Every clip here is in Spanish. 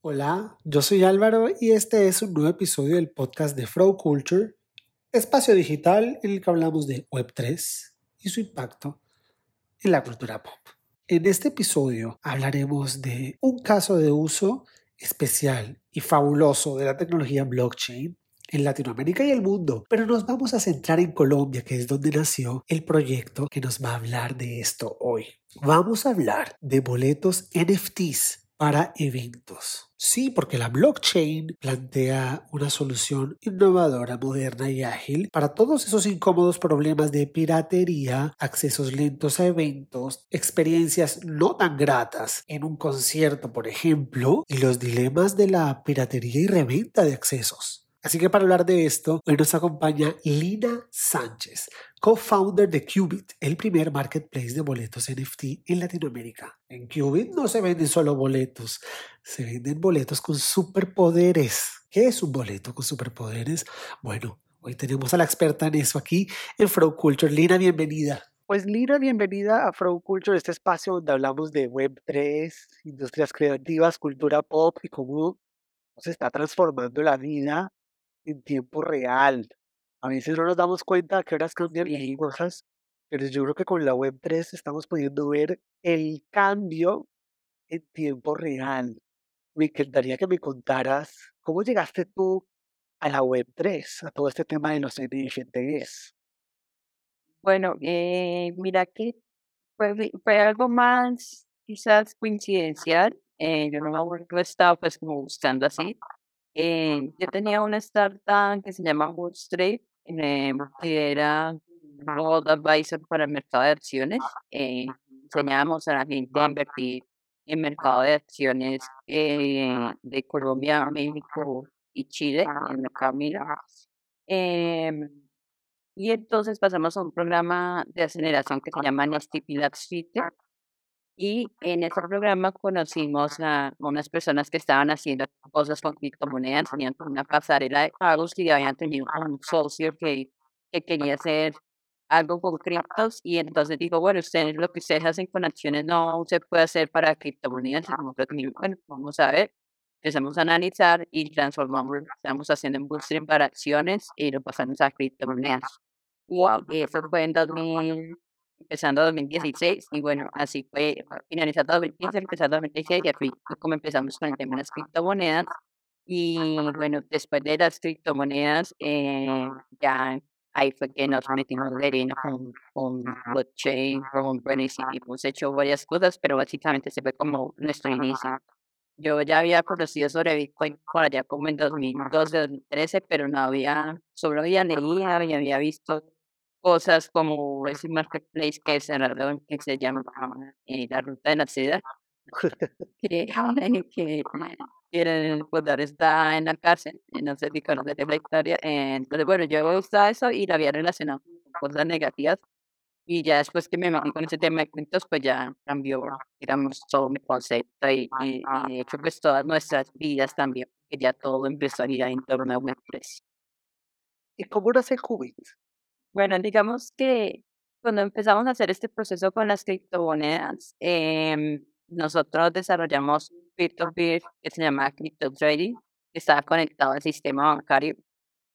Hola, yo soy Álvaro y este es un nuevo episodio del podcast de Flow Culture, espacio digital en el que hablamos de Web3 y su impacto en la cultura pop. En este episodio hablaremos de un caso de uso especial y fabuloso de la tecnología blockchain en Latinoamérica y el mundo, pero nos vamos a centrar en Colombia, que es donde nació el proyecto que nos va a hablar de esto hoy. Vamos a hablar de boletos NFTs para eventos. Sí, porque la blockchain plantea una solución innovadora, moderna y ágil para todos esos incómodos problemas de piratería, accesos lentos a eventos, experiencias no tan gratas en un concierto, por ejemplo, y los dilemas de la piratería y reventa de accesos. Así que para hablar de esto, hoy nos acompaña Lina Sánchez, co-founder de Qubit, el primer marketplace de boletos NFT en Latinoamérica. En Qubit no se venden solo boletos, se venden boletos con superpoderes. ¿Qué es un boleto con superpoderes? Bueno, hoy tenemos a la experta en eso aquí en Flow Culture. Lina, bienvenida. Pues Lina, bienvenida a Flow Culture, este espacio donde hablamos de Web3, industrias creativas, cultura pop y cómo se está transformando la vida en tiempo real. A veces no nos damos cuenta a qué horas cambian las cosas, pero yo creo que con la Web3 estamos pudiendo ver el cambio en tiempo real. Me encantaría que me contaras cómo llegaste tú a la Web3, a todo este tema de los NFTs. Bueno, eh, mira que fue, fue algo más quizás coincidencial. Eh, yo no me estaba pues como buscando así. Eh, yo tenía una startup que se llama Bootstrap, eh, que era Road Advisor para el mercado de acciones. Eh, a la gente a invertir en mercado de acciones eh, de Colombia, México y Chile, en el mercado. Em, y entonces pasamos a un programa de aceleración que se llama Nesty Labs y en ese programa conocimos a unas personas que estaban haciendo cosas con criptomonedas, tenían una pasarela de pagos y habían tenido un socio que, que quería hacer algo con criptos y entonces digo, bueno, ustedes lo que ustedes hacen con acciones no se puede hacer para criptomonedas. Bueno, vamos a ver. Empezamos a analizar y transformamos, estamos haciendo en para acciones y lo pasamos a criptomonedas. Wow, eso fue en 2000, empezando 2016 y bueno, así fue finalizando 2015, empezando 2016 y así como empezamos con el tema de las criptomonedas y bueno, después de las criptomonedas eh, ya ahí fue que nos metimos de con, con blockchain, con Renaissance y hemos hecho varias cosas, pero básicamente se fue como nuestro inicio. Yo ya había conocido sobre Bitcoin por allá como en 2012, 2013, pero no había, solo había leído y había visto cosas como ese marketplace que es que se llama eh, la ruta de la seda, que, que quieren poder estar en la cárcel, no sé si conoces la historia. Entonces, bueno, yo usaba eso y la había relacionado con cosas negativas. Y ya después que me metí con ese tema de cuentos, pues ya cambió, digamos, todo mi concepto y, y, y hecho, pues todas nuestras vidas también, que ya todo empezaría en torno a Web3. ¿Y cómo nace Qubit? Bueno, digamos que cuando empezamos a hacer este proceso con las criptomonedas, eh, nosotros desarrollamos peer-to-peer que se llama Crypto Trading, que estaba conectado al sistema bancario.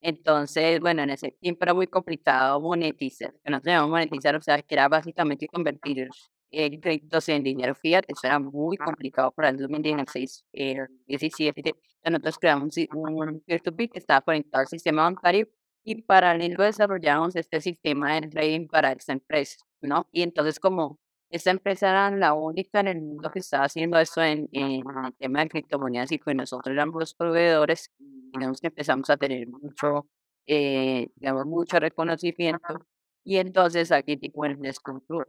Entonces, bueno, en ese tiempo era muy complicado monetizar, que no teníamos monetizar, o sea, que era básicamente convertir el créditos en dinero fiat, eso era muy complicado para el 2016, eh, 17. Nosotros creamos un peer-to-peer que estaba conectado al sistema bancario y paralelo desarrollamos este sistema de trading para esta empresa, ¿no? Y entonces como esta empresa era la única en el mundo que estaba haciendo eso en, en el tema de criptomonedas y pues nosotros éramos los proveedores, digamos que empezamos a tener mucho, eh, digamos, mucho reconocimiento. Y entonces aquí, bueno, les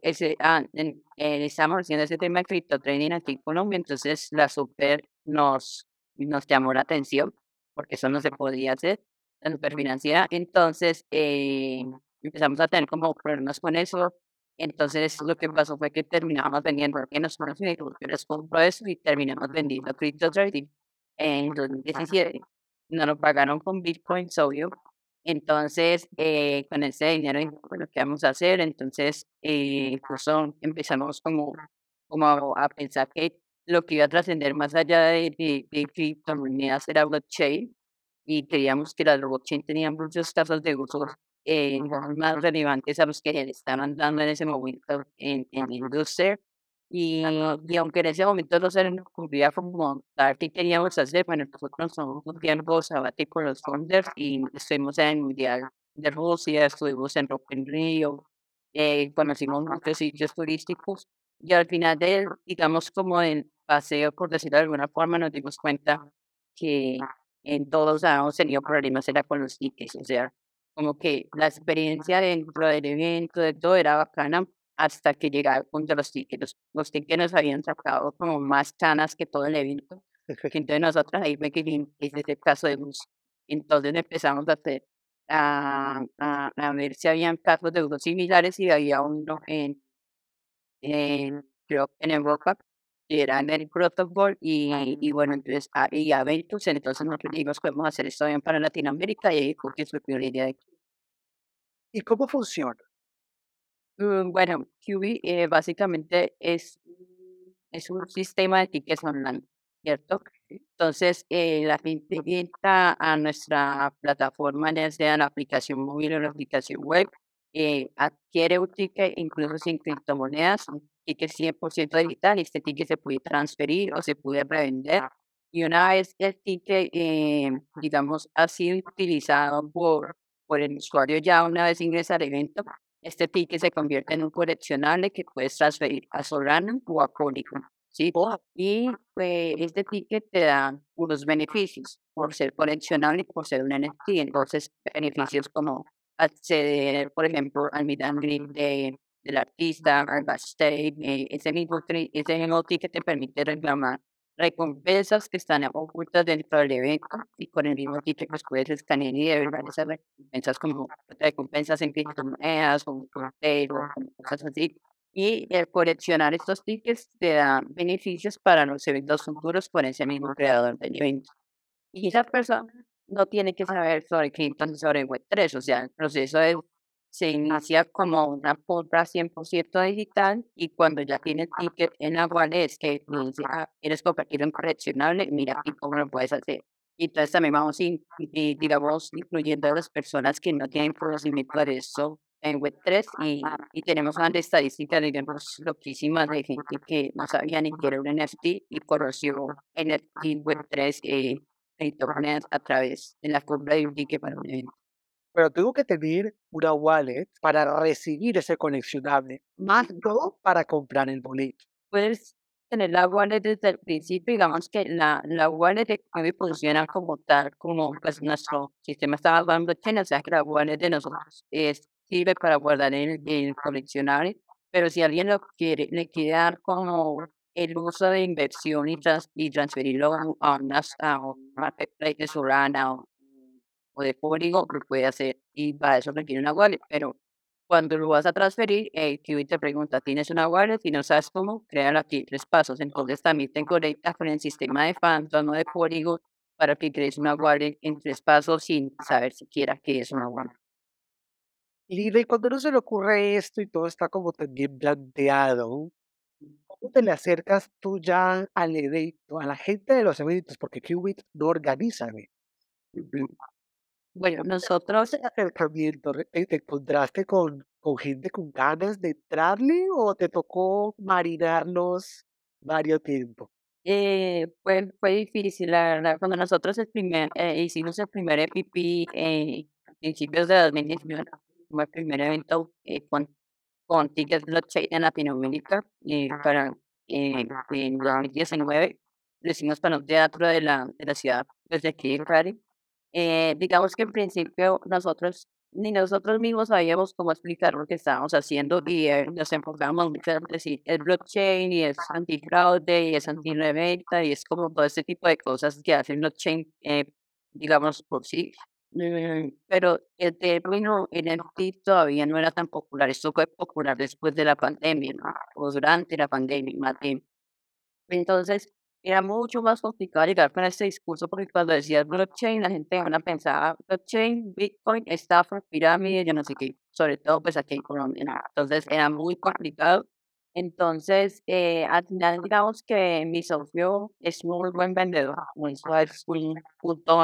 ese, ah, en, estamos haciendo ese tema de cripto trading aquí en Colombia, entonces la super nos, nos llamó la atención porque eso no se podía hacer la superfinanciera. Entonces, eh, empezamos a tener como problemas con eso. Entonces, lo que pasó fue que terminamos vendiendo, que nos compro eso y terminamos vendiendo crypto trading en 2017. Nos lo pagaron con bitcoins, obvio. Entonces, eh, con ese dinero, bueno, ¿qué vamos a hacer? Entonces, eh, incluso empezamos como, como a pensar que lo que iba a trascender más allá de, de, de criptomonedas era blockchain y creíamos que las blockchain tenían muchos casos de uso eh, más relevantes a los que le estaban dando en ese momento en, en la industria. Y, y aunque en ese momento no se nos ocurría tal qué queríamos hacer, bueno, nosotros somos un tiempo sabático los founders y estuvimos en el Mundial de Rusia, estuvimos en Rock in Rio, eh, conocimos muchos sitios turísticos y al final de, digamos, como el paseo, por decirlo de alguna forma, nos dimos cuenta que en todos habíamos tenido problemas era con los tickets, o sea, como que la experiencia dentro del evento, de todo era bacana hasta que llegaba el punto de los tickets. Los, tickets nos habían sacado como más canas que todo el evento. Entonces nosotros ahí me quedé, es el caso de luz. Entonces empezamos a hacer, a, a, a, ver si habían casos de usos similares y había uno en, en, creo, en Europa que era en el protocol y, y bueno, entonces, ah, y eventos, entonces nosotros dijimos, podemos hacer esto bien para Latinoamérica y ahí fue que surgió la idea de ¿Y cómo funciona? Mm, Bueno, QB eh, básicamente es, es un sistema de tickets online, ¿cierto? Entonces, eh, la gente entra a nuestra plataforma, ya sea la aplicación móvil o la aplicación web, eh, adquiere un ticket incluso sin criptomonedas, un ticket 100% digital, y este ticket se puede transferir o se puede revender. Y una vez el ticket, eh, digamos, ha sido utilizado por, por el usuario ya una vez ingresa al evento, este ticket se convierte en un coleccionable que puedes transferir a Solana o a Polygon. ¿sí? Y pues, este ticket te da unos beneficios por ser coleccionable y por ser un NFT. Entonces, beneficios como acceder, por ejemplo, al meet and de, del artista, al backstage. eh, ese, mismo, ese mismo ticket te permite reclamar recompensas que están ocultas dentro del evento y con el mismo ticket pues puedes escanear y ver esas recompensas como recompensas en criptomonedas o o cosas así. Y el coleccionar estos tickets te da beneficios para los eventos futuros por ese mismo creador del evento. Y esa persona no tiene que saber sobre cripto ni sobre Web3, o sea, el proceso de- se inicia como una compra 100% digital y cuando ya tiene el ticket en wallet es que ah, quieres convertirlo en coleccionable, mira aquí cómo lo puedes hacer. Y entonces también vamos, in- y, digamos, incluyendo a las personas que no tienen conocimiento de eso en Web3 y, y tenemos unas estadísticas, digamos, loquísimas de gente que no sabía ni que era un NFT y conoció NFT Web3 eh, criptomonedas a través de la compra de un ticket para un evento. Pero tengo que tener una wallet para recibir ese coleccionable, más no para comprar el boleto. Puedes tener la wallet desde el principio, digamos que la, la wallet de Quibi funciona como tal, como pues nuestro sistema está en blockchain, o sea que la wallet de nosotros es, sirve para guardar el, el coleccionable, pero si alguien lo quiere, le quiere dar como el uso de inversión y, trans, y transferirlo a, unas, a un marketplace de Solana o, o de Polygon, lo puede hacer y para eso requiere una wallet, pero cuando lo vas a transferir, el QB te pregunta, ¿tienes una wallet? Si no sabes cómo, créalo aquí, tres pasos. Entonces también te conectas con el sistema de Phantom o de Polygon para que crees una wallet en tres pasos sin saber siquiera qué es una wallet. Y cuando no se le ocurre esto y todo está como también planteado, ¿cómo te le acercas tú ya al evento, a la gente de los eventos? Porque Qubit no organiza. Bueno, nosotros ese acercamiento, re- ¿te, te encontraste con, con gente con ganas de entrarle o te tocó marinarlos varios tiempo? Eh, fue, fue difícil, la verdad, cuando nosotros el primer, eh, hicimos el primer EPP eh, a principios de 2019, fue el primer evento eh, con, con tickets blockchain en Latinoamérica eh, para eh, en 2019, lo hicimos para un teatro de la, de la ciudad, desde aquí en Cali. Eh, digamos que en principio nosotros, ni nosotros mismos sabíamos cómo explicar lo que estábamos haciendo y eh, nos enfocamos mucho en decir, es blockchain y es antifraude y es anti-reventa y es como todo este tipo de cosas que hacen blockchain, eh, digamos, por sí. Mm, Pero el término NFT todavía no era tan popular. Esto fue popular después de la pandemia, ¿no? O durante la pandemia, más bien. Entonces, era mucho más complicado llegar con este discurso porque cuando decías blockchain, la gente ahora pensaba blockchain, Bitcoin, estafa, pirámide, yo no sé qué, sobre todo pues aquí en Colombia. Entonces, era muy complicado Entonces, eh, al final, digamos que mi socio es muy buen vendedor, muy suave, un punto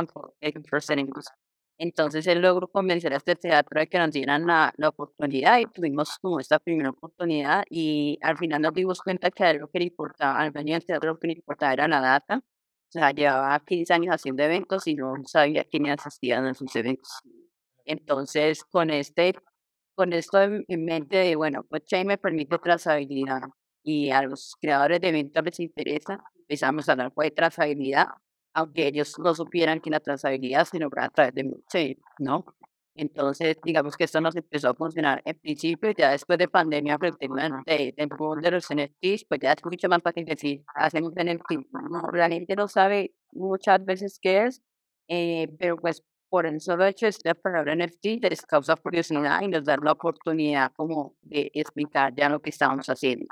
Entonces, él logró convencer a este teatro de que nos dieran la, la oportunidad y tuvimos como esta primera oportunidad y al final nos dimos cuenta que algo que le importaba, al venir al teatro lo que le importaba era la data. O sea, llevaba 15 años haciendo eventos y no sabía quién asistía a sus eventos. Entonces, con este con esto en, mente de, bueno, blockchain me permite trazabilidad y a los creadores de eventos les interesa, empezamos a hablar de trazabilidad, aunque ellos no supieran que la trazabilidad se logra a través de blockchain, ¿no? Entonces, digamos que esto nos empezó a funcionar en principio, ya después de pandemia, pero el tema de, de, de los NFTs, pues ya es mucho más fácil decir, hacemos NFT. No, la gente no sabe muchas veces qué es, eh, pero pues por el solo hecho de esta palabra NFT les causa curiosidad y nos da la oportunidad como de explicar ya lo que estamos haciendo.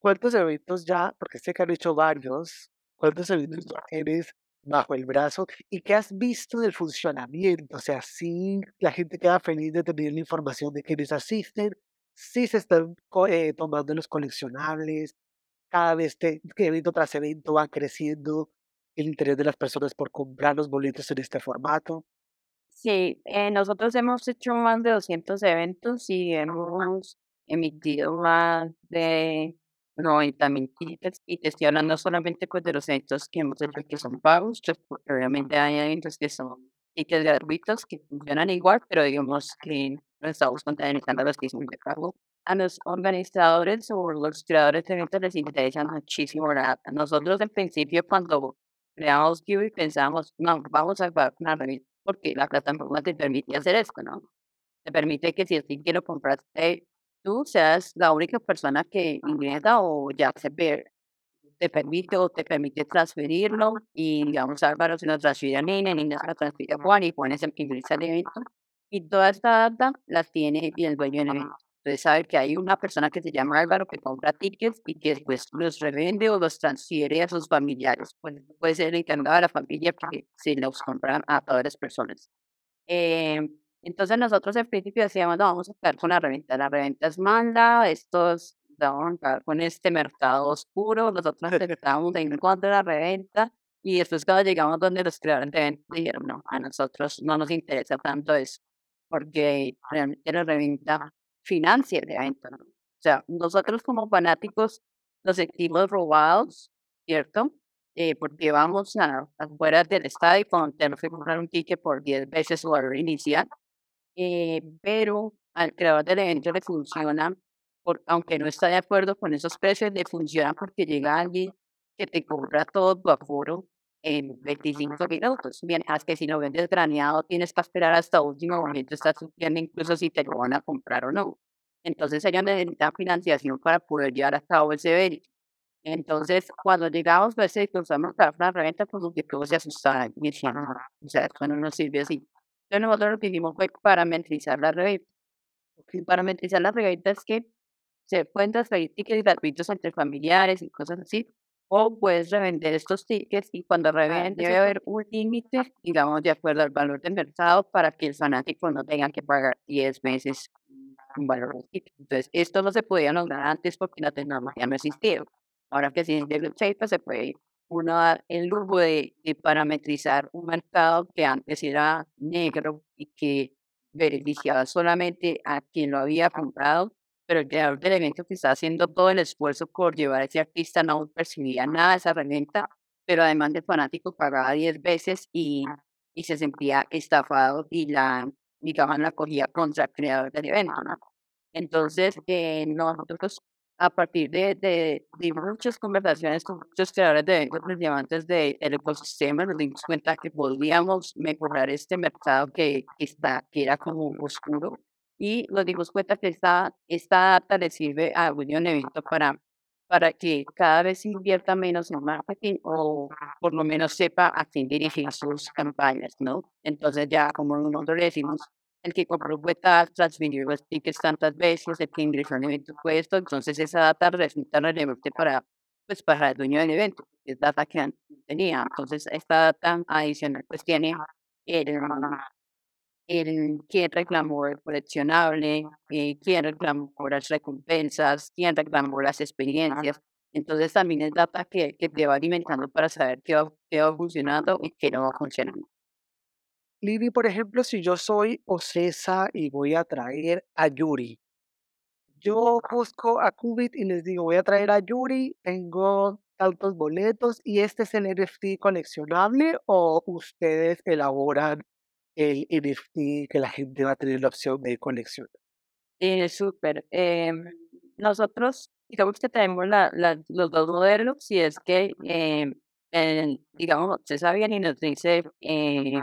¿Cuántos eventos ya, porque sé que han hecho varios, cuántos eventos tienes bajo el brazo y qué has visto del funcionamiento? O sea, si la gente queda feliz de tener la información de quienes asisten, si se están eh, tomando los coleccionables, cada vez que evento tras evento va creciendo el interés de las personas por comprar los boletos en este formato. Sí, eh, nosotros hemos hecho más de 200 eventos y hemos emitido más de 90 mil tickets y te estoy hablando solamente pues, de los eventos que hemos hecho que son pagos, pues, obviamente hay eventos que son tickets gratuitos que funcionan igual, pero digamos que no estamos contabilizando los que son de pago. A los organizadores o los creadores de eventos les interesa muchísimo la Nosotros en principio cuando creamos Kiwi pensamos, no, vamos a pagar una revista porque la plataforma te permite hacer esto, ¿no? Te permite que si así quiero comprar, tú seas la única persona que ingresa o ya se ve, te permite o te permite transferirlo y digamos Álvaro se lo transfiere a Nina, Nina se lo transfiere a Juan y Juan es el que ingresa el evento y toda esta data las tiene el dueño del evento. Entonces sabe que hay una persona que se llama Álvaro que compra tickets y que después los revende o los transfiere a sus familiares. Pues puede ser el encargado de la familia porque se los compran a todas las personas. Eh, entonces nosotros al principio decíamos, no, vamos a quedar con la reventa. La reventa es mala, estos vamos a quedar con este mercado oscuro. Nosotros estábamos en contra de la reventa y después cuando llegamos donde los creadores de eventos dijeron, no, a nosotros no nos interesa tanto eso porque realmente la reventa financia el evento. ¿no? O sea, nosotros como fanáticos nos sentimos robados, ¿cierto? Eh, porque vamos a, afuera del estadio cuando tenemos que comprar un ticket por 10 veces su valor inicial, eh, pero al creador del evento le funciona, por, aunque no está de acuerdo con esos precios, le funciona porque llega alguien que te compra todo tu aforo en 25 minutos. Mientras que si lo vendes graneado, tienes que esperar hasta último momento, estás sufriendo incluso si te lo van a comprar o no. Entonces ellos necesitan financiación para poder llevar a cabo ese evento. Entonces, cuando llegamos a ese cruzamos para una reventa, pues los todos se asustaban y decían, o sea, eso no nos sirve así. Entonces nosotros lo que hicimos fue parametrizar la reventa. Y parametrizar la reventa es que se pueden transferir tickets gratuitos entre familiares y cosas así, o puedes revender estos tickets y cuando revenden debe haber un límite, digamos, de acuerdo al valor del mercado para que el fanático no tenga que pagar 10 meses un valor de ticket. Entonces, esto no se podía lograr antes porque la tecnología no existía. Ahora que sí el pues se puede uno dar el lujo de, de parametrizar un mercado que antes era negro y que beneficiaba solamente a quien lo había comprado pero el creador del evento que está haciendo todo el esfuerzo por llevar a ese artista no percibía nada de esa reventa, pero además el fanático pagaba 10 veces y, y se sentía estafado y la, digamos, la cogía contra el creador del evento, ¿no? Entonces, eh, nosotros a partir de, de, de, muchas conversaciones con muchos creadores de eventos relevantes del ecosistema, nos dimos cuenta que podíamos mejorar este mercado que, está, que era como oscuro y nos dimos cuenta que esta, esta data le sirve a Unión Evento para, para que cada vez invierta menos en marketing o por lo menos sepa a quién dirigir sus campañas, ¿no? Entonces ya como nosotros le decimos, el que compró cuenta transmitir los tickets tantas veces, el que ingresó en evento fue esto, entonces esa data resulta relevante para, pues, para el dueño del evento, es data que tenía. Entonces esta data adicional pues tiene el, el quién reclamó el coleccionable, eh, quién reclamó las recompensas, quién reclamó las experiencias. Entonces también es data que, que te va alimentando para saber qué va, qué va funcionando y qué no va funcionando. Lili, por ejemplo, si yo soy Ocesa y voy a traer a Yuri, yo busco a Qubit y les digo, voy a traer a Yuri, tengo tantos boletos y este es el NFT coleccionable o ustedes elaboran el NFT que la gente va a tener la opción de coleccionar. Eh, súper. em, nosotros, digamos que tenemos la, la- los dos modelos, si es que, el- digamos, se sabe y nos dice, eh,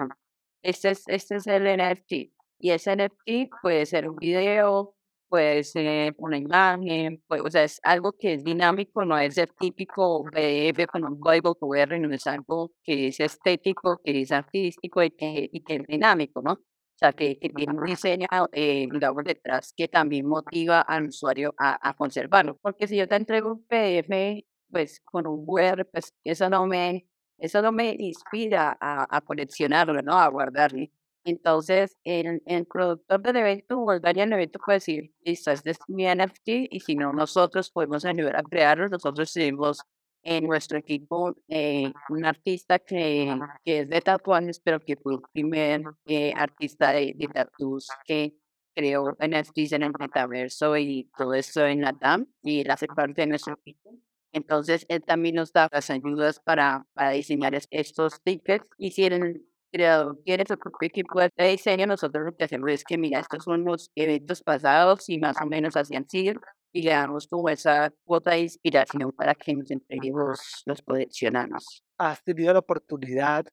este es, este es el NFT. Y ese NFT puede ser un video, puede ser una imagen, puede- o sea, es algo que es dinámico, no es el típico PDF con un Bible QR, no es algo que es estético, que es artístico y que, y que es dinámico, ¿no? O sea, que, que tiene un diseño, eh, digamos, detrás que también motiva al usuario a, a conservarlo. Porque si yo te entrego un PDF, pues con un Word, pues eso no me, eso no me inspira a, a coleccionarlo, ¿no? A guardarlo. Entonces, el, el productor del evento o el del evento puede decir, listo, este es mi NFT y si no, nosotros podemos ayudar a crearlo. Nosotros tenemos en nuestro equipo eh, un artista que, que es de tatuajes, pero que fue el primer eh, artista de, de tatuajes que creó NFTs en el metaverso y todo eso en la DAM y él hace parte de nuestro equipo. Entonces, él también nos da las ayudas para, para diseñar es- estos tickets. Y si el creador tiene su propio equipo de diseño, nosotros lo que hacemos es que, mira, estos son los eventos pasados y más o menos así han sido y le damos como esa cuota de inspiración para que nos entreguemos los, coleccionables. ¿Has tenido la oportunidad,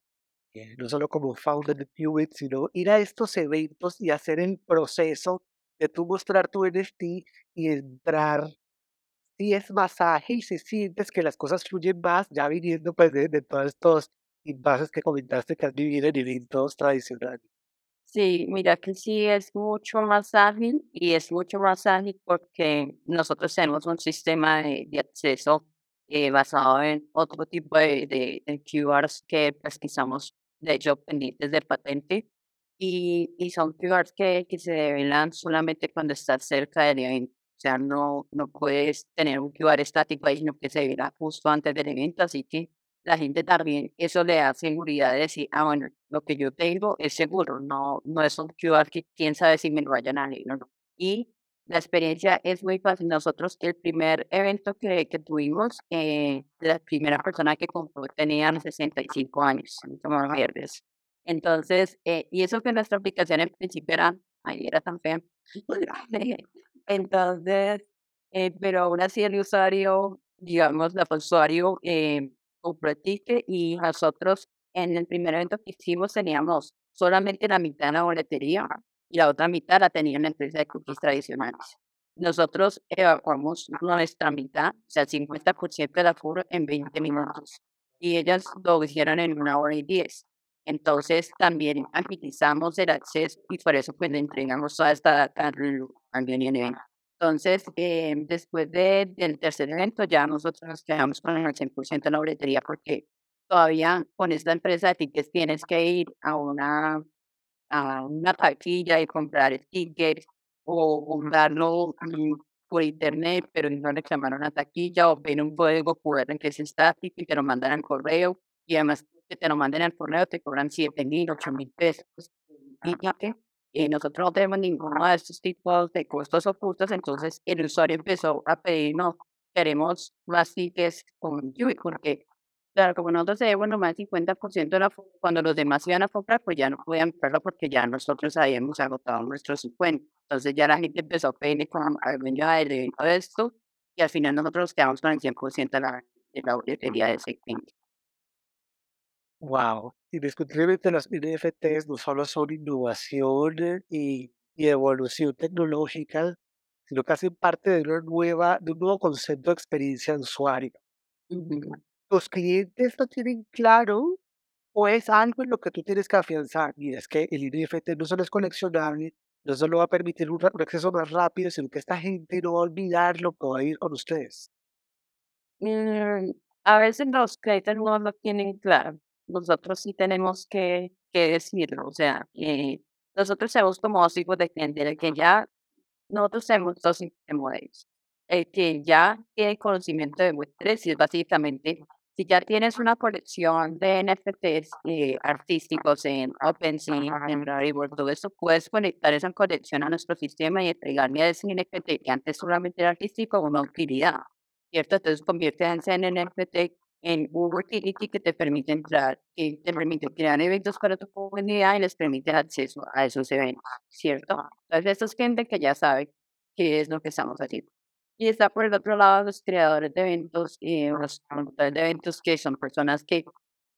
eh, no solo como founder de Qubit, sino ir a estos eventos y hacer el proceso de tú mostrar tu NFT y entrar? Si es más ágil, si sientes que las cosas fluyen más, ya viniendo pues de, de todos estos impases que comentaste que has vivido en eventos tradicionales. Sí, mira que sí es mucho más ágil y es mucho más ágil porque nosotros tenemos un sistema de, de acceso eh, basado en otro tipo de, de, de QRs que pesquisamos, de hecho, pendientes de patente y, y son QRs que, que se develan solamente cuando estás cerca del evento. O sea, no, no puedes tener un QR estático ahí, sino que se verá justo antes del evento, así que la gente también, eso le da seguridad de decir, ah, bueno, lo que yo tengo es seguro, no, no es un QR que quién sabe si me lo vayan a leer o no. Y la experiencia es muy fácil. Nosotros, el primer evento que, que tuvimos, eh, la primera persona que compró tenía 65 años, como verdes. Entonces, eh, y eso que nuestra aplicación en principio era, ay, era tan fea. Entonces, eh, pero aún así el usuario, digamos, el usuario eh, ticket y nosotros en el primer evento que hicimos teníamos solamente la mitad de la boletería y la otra mitad la tenía la empresa de cookies tradicionales. Nosotros evacuamos nuestra mitad, o sea, el 50% de la furo en 20 minutos y ellas lo hicieron en una hora y 10. Entonces también agilizamos el acceso y por eso pues entregamos toda esta data al. Entonces, eh, después de, del tercer evento, ya nosotros nos quedamos con el 100% de la boletería porque todavía con esta empresa de tickets tienes que ir a una, a una taquilla y comprar el o comprarlo mm, por internet, pero no reclamar una taquilla o ver un código QR que es estático y te lo mandan al correo y además que te lo manden al correo te cobran 7 mil, 8 mil pesos. Que y nosotros no tenemos ninguno de estos tipos de costos ocultos, entonces el usuario empezó a pedir, no, queremos más tickets con Yui, porque claro, como nosotros tenemos nomás 50% de la, cuando los demás iban a comprar, pues ya no podían comprarlo porque ya nosotros habíamos agotado nuestros 50. Entonces ya la gente empezó a pedir con dueño del evento de esto, y al final nosotros nos quedamos con el 100% de la, de la boletería de ese cliente. Wow, indiscutiblemente los NFTs no solo son innovación y, y evolución tecnológica, sino que hacen parte de una nueva, de un nuevo concepto de experiencia de usuario. ¿Los clientes lo tienen claro o es algo en lo que tú tienes que afianzar? Mira, es que el NFT no solo es coleccionable, no solo va a permitir un acceso más rápido, sino que esta gente no va a olvidar lo que va a ir con ustedes. Mm, a veces los clientes no lo tienen claro. Nosotros sí tenemos que, que decirlo. O sea, eh, nosotros somos como dos tipos de cliente, el que ya, nosotros tenemos dos tipos de modelos. El que ya tiene conocimiento de Web3 y es básicamente, si ya tienes una colección de NFTs eh, artísticos en OpenSea, en Rarible, todo eso, puedes conectar esa colección a nuestro sistema y entregarme a ese NFT que antes solamente era artístico una utilidad, ¿cierto? Entonces convierte ese NFT en un utility que te permite entrar, que te permite crear eventos para tu comunidad y les permite acceso a esos eventos, ¿cierto? Entonces, esto es gente que ya sabe qué es lo que estamos haciendo. Y está por el otro lado los creadores de eventos, y los promotores de eventos que son personas que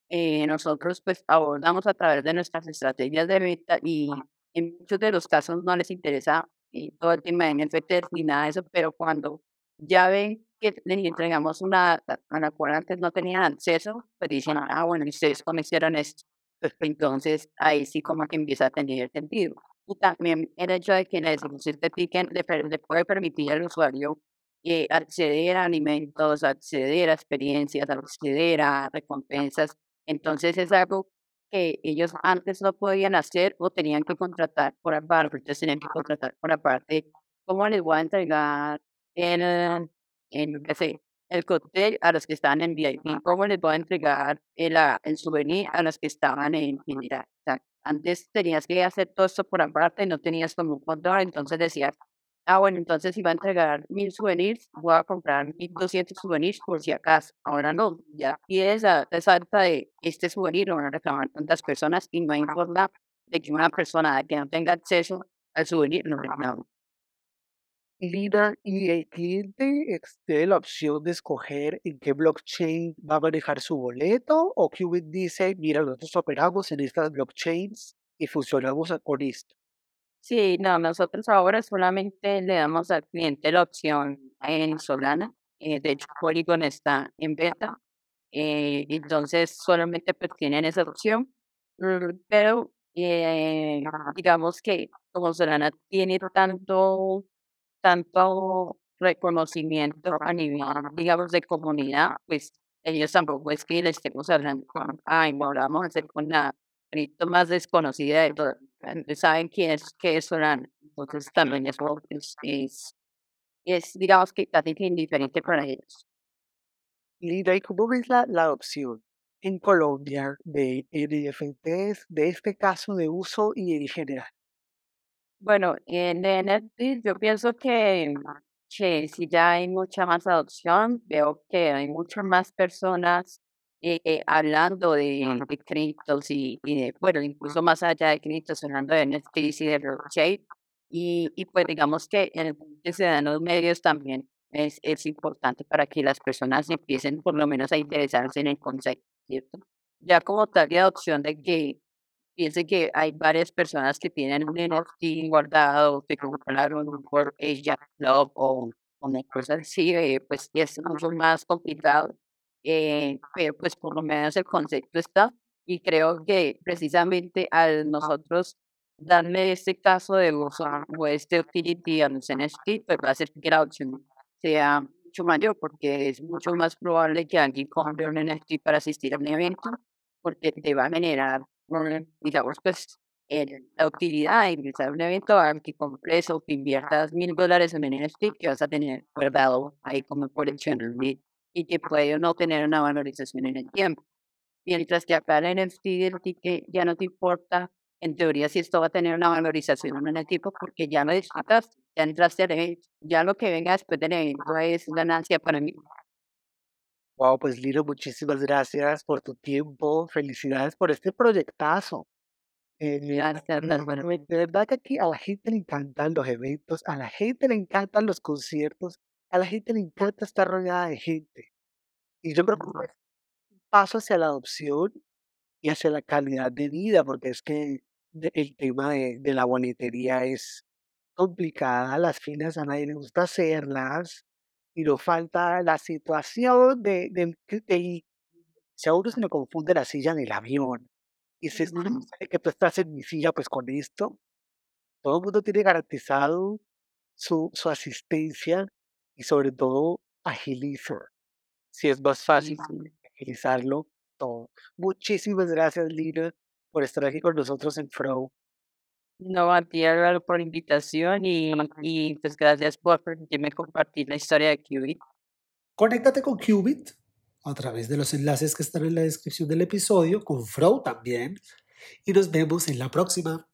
eh, nosotros pues abordamos a través de nuestras estrategias de venta y en muchos de los casos no les interesa eh, todo el tema de NFT ni nada de eso, pero cuando ya ven que les entregamos una a la cual antes no tenían acceso, pues dicen, ah, bueno, ustedes cómo hicieron esto. Entonces, ahí sí como que empieza a tener sentido. Y también el hecho de que la distribución de ticket le, le puede permitir al usuario eh, acceder a alimentos, acceder a experiencias, acceder a recompensas. Entonces es algo que ellos antes no podían hacer o tenían que contratar por aparte, entonces tenían que contratar por aparte. ¿Cómo les voy a entregar el, en, sé, el cóctel a los que están en VIP, cómo les voy a entregar el, ah, el souvenir a los que estaban en general. O sea, antes tenías que hacer todo esto por aparte, no tenías como un control, entonces decías, ah, bueno, entonces si va a entregar mil souvenirs, voy a comprar mil doscientos souvenirs por si acaso. Ahora no, ya pides a alta de este souvenir, lo van a reclamar tantas personas y no forma de que una persona que no tenga acceso al souvenir lo reclame. Lina, y el cliente tiene la opción de escoger en qué blockchain va a manejar su boleto o Qubit dice, mira, nosotros operamos en estas blockchains y funcionamos con esto. Sí, no, nosotros ahora solamente le damos al cliente la opción en Solana. Eh, de hecho, Polygon está en beta. Eh, entonces, solamente pues, tienen esa opción. Mm, pero, eh, digamos que como Solana tiene tanto tanto reconocimiento a nivel, digamos, de comunidad, pues ellos tampoco es que le estemos hablando con, ay, bueno, vamos a hacer con la cripto más desconocida de todo. Saben quién es, qué es Solana. Entonces también es, es, es, digamos que casi indiferente para ellos. Lida, ¿y cómo ves la, la adopción en Colombia de NFTs, de este caso de uso y en general? Bueno, en NFT yo pienso que, que si ya hay mucha más adopción, veo que hay muchas más personas eh, eh, hablando de, de criptos y, y de, bueno, incluso más allá de criptos, hablando de NFTs y de blockchain. Y, y pues digamos que en el que se dan los medios también es, es importante para que las personas empiecen por lo menos a interesarse en el concepto, ¿cierto? Ya como tal de adopción de que Piense que hay varias personas que tienen un NFT guardado, que compraron por ella Club o una cosa así, eh, pues es mucho más complicado. Eh, pero pues por lo menos el concepto está y creo que precisamente al nosotros darle este caso de uso o este utility a los NFT, pues va a hacer que la opción sea mucho mayor porque es mucho más probable que alguien compre un NFT para asistir a un evento porque te va a generar digamos, pues, en la utilidad de ingresar un evento que compres o que inviertas mil dólares en NFT que vas a tener guardado ahí como colección y que puede no tener una valorización en el tiempo. Mientras que acá el NFT que ya no te importa, en teoría, si esto va a tener una valorización en el tiempo, porque ya lo disfrutaste, ya entraste al evento, ya lo que venga después del evento es ganancia para mí. Wow, pues Lilo, muchísimas gracias por tu tiempo. Felicidades por este proyectazo. Eh, Gracias, bueno, de verdad que aquí a la gente le encantan los eventos, a la gente le encantan los conciertos, a la gente le encanta estar rodeada de gente. Y yo creo que paso hacia la adopción y hacia la calidad de vida, porque es que el tema de, de la boletería es complicada, las filas a nadie le gusta hacerlas, y nos falta la situación de, que del- si a uno se le confunde la silla del avión y se que tú estás en mi silla, pues con esto, todo el mundo tiene garantizado su, su asistencia y sobre todo agiliza. Si es más fácil sí. agilizarlo todo. Muchísimas gracias, Lina, por estar aquí con nosotros en Flow. No, a ti Álvaro por la invitación y, y pues gracias por permitirme compartir la historia de Qubit. Conéctate con Qubit a través de los enlaces que están en la descripción del episodio, con Fro también, y nos vemos en la próxima.